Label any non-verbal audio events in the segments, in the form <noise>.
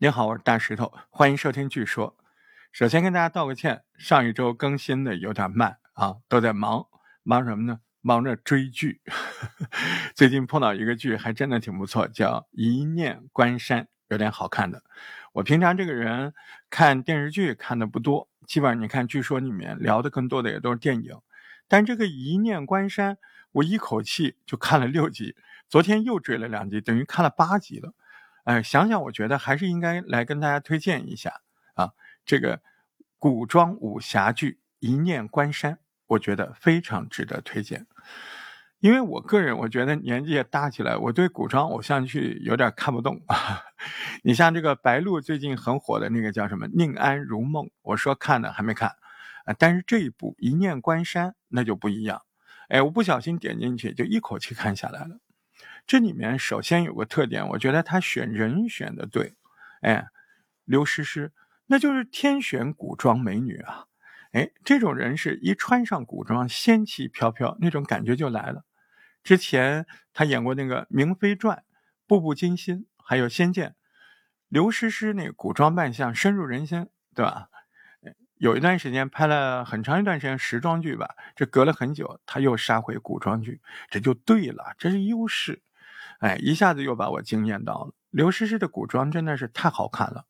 您好，我是大石头，欢迎收听《据说》。首先跟大家道个歉，上一周更新的有点慢啊，都在忙，忙什么呢？忙着追剧。<laughs> 最近碰到一个剧，还真的挺不错，叫《一念关山》，有点好看的。我平常这个人看电视剧看的不多，基本上你看《据说》里面聊的更多的也都是电影。但这个《一念关山》，我一口气就看了六集，昨天又追了两集，等于看了八集了。哎，想想我觉得还是应该来跟大家推荐一下啊，这个古装武侠剧《一念关山》，我觉得非常值得推荐。因为我个人我觉得年纪也大起来，我对古装偶像剧有点看不懂啊。<laughs> 你像这个白鹿最近很火的那个叫什么《宁安如梦》，我说看呢还没看啊，但是这一部《一念关山》那就不一样。哎，我不小心点进去就一口气看下来了。这里面首先有个特点，我觉得他选人选的对，哎，刘诗诗那就是天选古装美女啊，哎，这种人是一穿上古装，仙气飘飘，那种感觉就来了。之前他演过那个《明妃传》《步步惊心》，还有《仙剑》，刘诗诗那古装扮相深入人心，对吧？有一段时间拍了很长一段时间时装剧吧，这隔了很久，他又杀回古装剧，这就对了，这是优势。哎，一下子又把我惊艳到了。刘诗诗的古装真的是太好看了，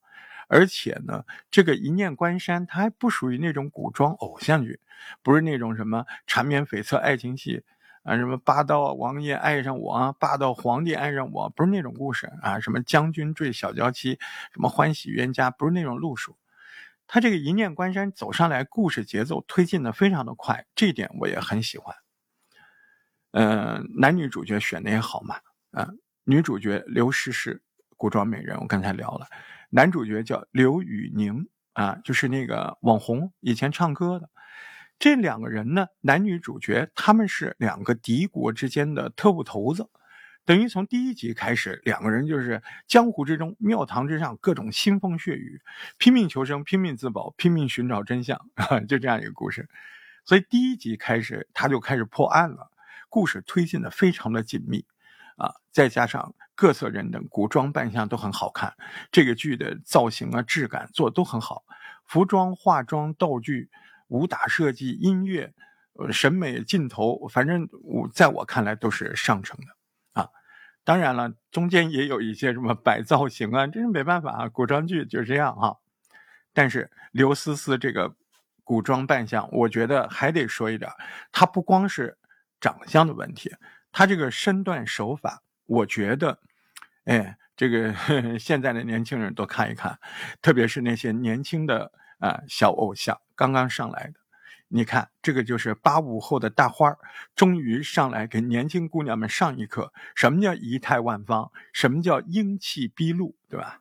而且呢，这个《一念关山》它还不属于那种古装偶像剧，不是那种什么缠绵悱恻爱情戏啊，什么霸道王爷爱上我，霸道皇帝爱上我，不是那种故事啊，什么将军坠小娇妻，什么欢喜冤家，不是那种路数。他这个《一念关山》走上来，故事节奏推进的非常的快，这一点我也很喜欢。嗯，男女主角选的也好嘛。啊，女主角刘诗诗，古装美人，我刚才聊了。男主角叫刘宇宁啊，就是那个网红，以前唱歌的。这两个人呢，男女主角他们是两个敌国之间的特务头子，等于从第一集开始，两个人就是江湖之中、庙堂之上各种腥风血雨，拼命求生、拼命自保、拼命寻找真相 <laughs> 啊，就这样一个故事。所以第一集开始他就开始破案了，故事推进的非常的紧密。啊，再加上各色人等古装扮相都很好看，这个剧的造型啊、质感做都很好，服装、化妆、道具、武打设计、音乐，呃，审美镜头，反正我在我看来都是上乘的啊。当然了，中间也有一些什么摆造型啊，这是没办法啊，古装剧就是这样哈。但是刘思思这个古装扮相，我觉得还得说一点，她不光是长相的问题。他这个身段手法，我觉得，哎，这个 <laughs> 现在的年轻人都看一看，特别是那些年轻的啊小偶像刚刚上来的，你看这个就是八五后的大花终于上来给年轻姑娘们上一课，什么叫仪态万方，什么叫英气毕露，对吧？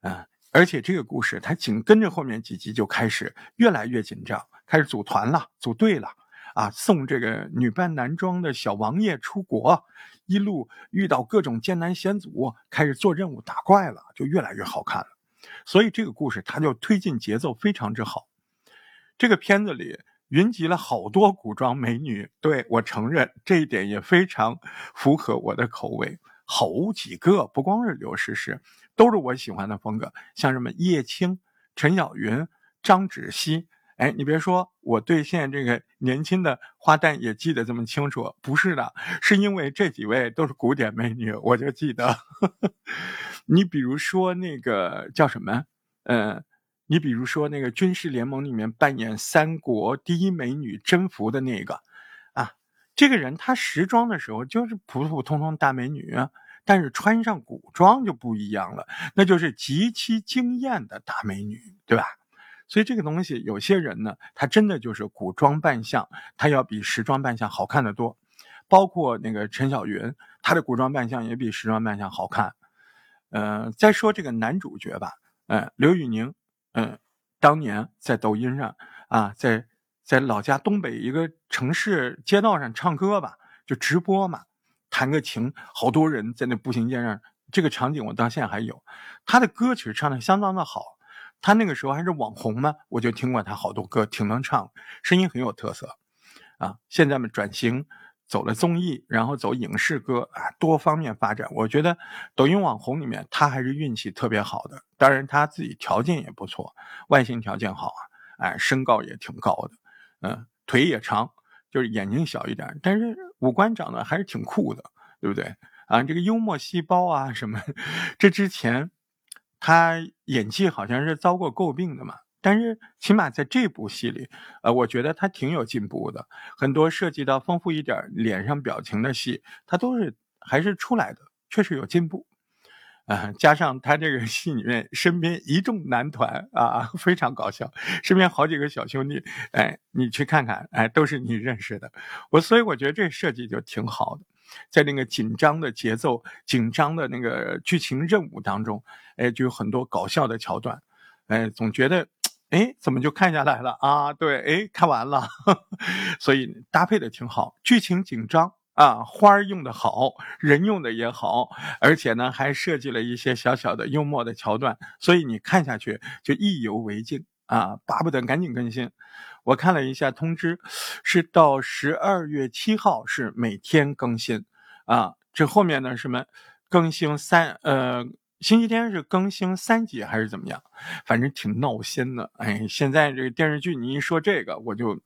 啊，而且这个故事它紧跟着后面几集就开始越来越紧张，开始组团了，组队了。啊，送这个女扮男装的小王爷出国，一路遇到各种艰难险阻，开始做任务打怪了，就越来越好看了。所以这个故事它就推进节奏非常之好。这个片子里云集了好多古装美女，对我承认这一点也非常符合我的口味。好几个，不光是刘诗诗，都是我喜欢的风格，像什么叶青、陈小云、张芷溪。哎，你别说，我对现在这个年轻的花旦也记得这么清楚，不是的，是因为这几位都是古典美女，我就记得。<laughs> 你比如说那个叫什么？嗯，你比如说那个《军事联盟》里面扮演三国第一美女甄宓的那个，啊，这个人她时装的时候就是普普通通大美女，但是穿上古装就不一样了，那就是极其惊艳的大美女，对吧？所以这个东西，有些人呢，他真的就是古装扮相，他要比时装扮相好看的多。包括那个陈小云，她的古装扮相也比时装扮相好看。嗯，再说这个男主角吧，嗯，刘宇宁，嗯，当年在抖音上啊，在在老家东北一个城市街道上唱歌吧，就直播嘛，弹个琴，好多人在那步行街上，这个场景我到现在还有。他的歌曲唱的相当的好。他那个时候还是网红嘛，我就听过他好多歌，挺能唱，声音很有特色，啊，现在嘛转型走了综艺，然后走影视歌啊，多方面发展。我觉得抖音网红里面，他还是运气特别好的。当然他自己条件也不错，外形条件好啊，哎，身高也挺高的，嗯，腿也长，就是眼睛小一点，但是五官长得还是挺酷的，对不对？啊，这个幽默细胞啊什么，这之前他演技好像是遭过诟病的嘛。但是起码在这部戏里，呃，我觉得他挺有进步的。很多涉及到丰富一点脸上表情的戏，他都是还是出来的，确实有进步。啊，加上他这个戏里面身边一众男团啊，非常搞笑，身边好几个小兄弟，哎，你去看看，哎，都是你认识的。我所以我觉得这设计就挺好的，在那个紧张的节奏、紧张的那个剧情任务当中，哎，就有很多搞笑的桥段，哎，总觉得。哎，怎么就看下来了啊？对，哎，看完了，<laughs> 所以搭配的挺好，剧情紧张啊，花儿用的好，人用的也好，而且呢还设计了一些小小的幽默的桥段，所以你看下去就意犹未尽啊，巴不得赶紧更新。我看了一下通知，是到十二月七号是每天更新啊，这后面呢什么更新三呃。星期天是更新三集还是怎么样？反正挺闹心的。哎，现在这个电视剧你一说这个，我就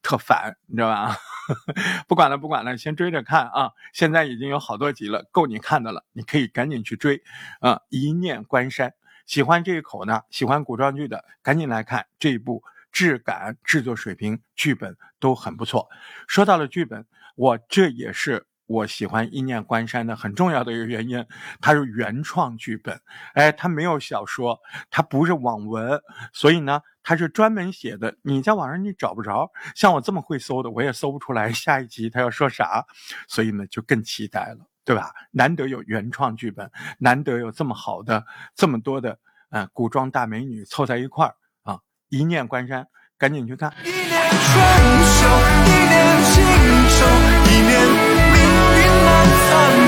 特烦，你知道吧？<laughs> 不管了，不管了，先追着看啊！现在已经有好多集了，够你看的了，你可以赶紧去追啊！一念关山，喜欢这一口呢，喜欢古装剧的，赶紧来看这一部，质感、制作水平、剧本都很不错。说到了剧本，我这也是。我喜欢《一念关山》的很重要的一个原因，它是原创剧本，哎，它没有小说，它不是网文，所以呢，它是专门写的。你在网上你找不着，像我这么会搜的，我也搜不出来下一集他要说啥，所以呢，就更期待了，对吧？难得有原创剧本，难得有这么好的、这么多的，呃，古装大美女凑在一块儿啊，《一念关山》，赶紧去看。一念春秋，一念情愁，一念。难参透。